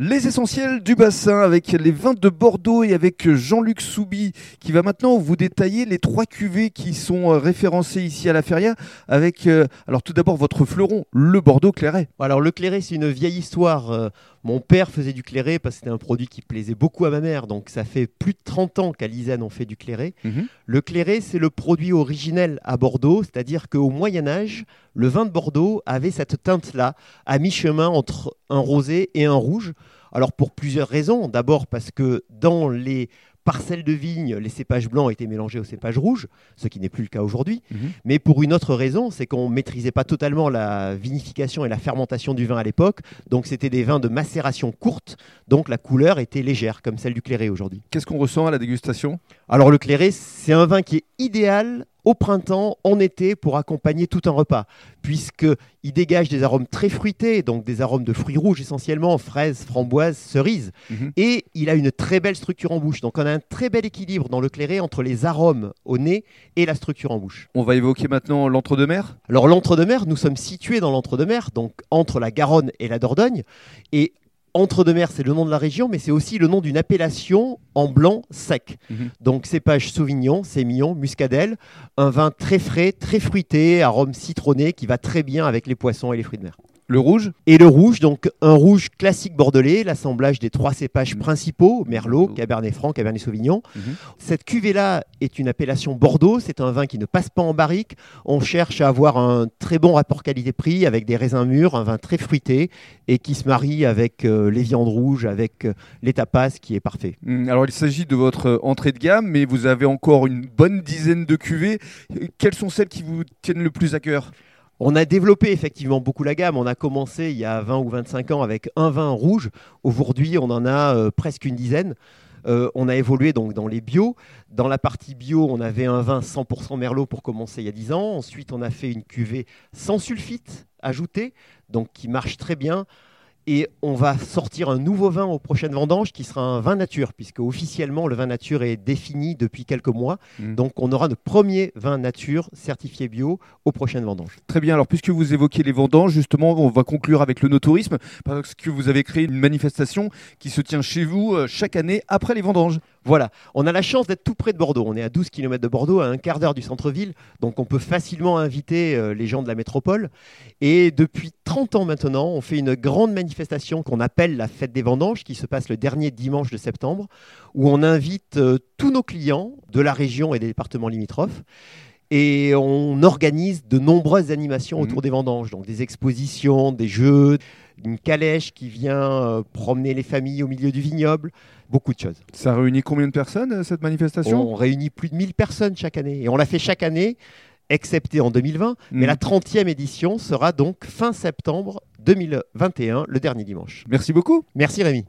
Les essentiels du bassin avec les vins de Bordeaux et avec Jean-Luc Soubi qui va maintenant vous détailler les trois cuvées qui sont euh, référencées ici à la Feria avec euh, alors tout d'abord votre fleuron, le Bordeaux Clairet. Alors le clairet c'est une vieille histoire. Euh, Mon père faisait du clairet parce que c'était un produit qui plaisait beaucoup à ma mère. Donc ça fait plus de 30 ans qu'à Lisanne on fait du clairet. Le clairet c'est le produit originel à Bordeaux, c'est-à-dire qu'au Moyen Âge, le vin de Bordeaux avait cette teinte-là, à mi-chemin entre un rosé et un rouge. Alors pour plusieurs raisons. D'abord parce que dans les parcelles de vignes, les cépages blancs étaient mélangés aux cépages rouges, ce qui n'est plus le cas aujourd'hui. Mhm. Mais pour une autre raison, c'est qu'on ne maîtrisait pas totalement la vinification et la fermentation du vin à l'époque. Donc c'était des vins de macération courte, donc la couleur était légère, comme celle du clairet aujourd'hui. Qu'est-ce qu'on ressent à la dégustation? Alors le clairet, c'est un vin qui est idéal au printemps, en été, pour accompagner tout un repas, puisqu'il dégage des arômes très fruités, donc des arômes de fruits rouges essentiellement, fraises, framboises, cerises, Mhm. et il a une très belle structure en bouche. Donc on a un très bel équilibre dans le clairet entre les arômes au nez et la structure en bouche. On va évoquer maintenant l'entre-deux-mer. Alors l'entre-deux-mer, nous sommes situés dans l'entre-deux-mer, donc entre la Garonne et la Dordogne. Et entre-deux-mer, c'est le nom de la région, mais c'est aussi le nom d'une appellation en blanc sec. Mhm. Donc cépage Sauvignon, Sémillon, Muscadelle, un vin très frais, très fruité, arôme citronné qui va très bien avec les poissons et les fruits de mer. Le rouge Et le rouge, donc un rouge classique bordelais, l'assemblage des trois cépages Mhm. principaux, Merlot. Cabernet Franc, Cabernet Sauvignon. Mhm. Cette cuvée-là est une appellation Bordeaux, c'est un vin qui ne passe pas en barrique. On cherche à avoir un très bon rapport qualité-prix avec des raisins mûrs, un vin très fruité et qui se marie avec euh, les viandes rouges, avec euh, les tapas, qui est parfait. Hum, Alors il s'agit de votre euh, entrée de gamme, mais vous avez encore une bonne dizaine de cuvées. Quelles sont celles qui vous tiennent le plus à cœur? On a développé effectivement beaucoup la gamme. On a commencé il y a 20 ou 25 ans avec un vin rouge. Aujourd'hui, on en a euh, presque une dizaine. Euh, on a évolué donc dans les bio. Dans la partie bio, on avait un vin 100% Merlot pour commencer il y a 10 ans. Ensuite, on a fait une cuvée sans sulfite ajouté, donc qui marche très bien. Et on va sortir un nouveau vin aux prochaines vendanges qui sera un vin nature, puisque officiellement le vin nature est défini depuis quelques mois. Mm. Donc on aura notre premier vin nature certifié bio aux prochaines vendanges. Très bien, alors puisque vous évoquez les vendanges, justement, on va conclure avec le no-tourisme, parce que vous avez créé une manifestation qui se tient chez vous euh, chaque année après les vendanges. Voilà, on a la chance d'être tout près de Bordeaux. On est à 12 km de Bordeaux, à un quart d'heure du centre-ville, donc on peut facilement inviter euh, les gens de la métropole. Et depuis 30 ans maintenant, on fait une grande manifestation qu'on appelle la fête des vendanges, qui se passe le dernier dimanche de septembre, où on invite euh, tous nos clients de la région et des départements limitrophes. Et on organise de nombreuses animations Mhm. autour des vendanges, donc des expositions, des jeux, une calèche qui vient euh, promener les familles au milieu du vignoble, beaucoup de choses. Ça réunit combien de personnes, euh, cette manifestation? On réunit plus de 1000 personnes chaque année. Et on l'a fait chaque année, excepté en 2020. Mais Mm. la 30e édition sera donc fin septembre 2021, le dernier dimanche. Merci beaucoup. Merci Rémi.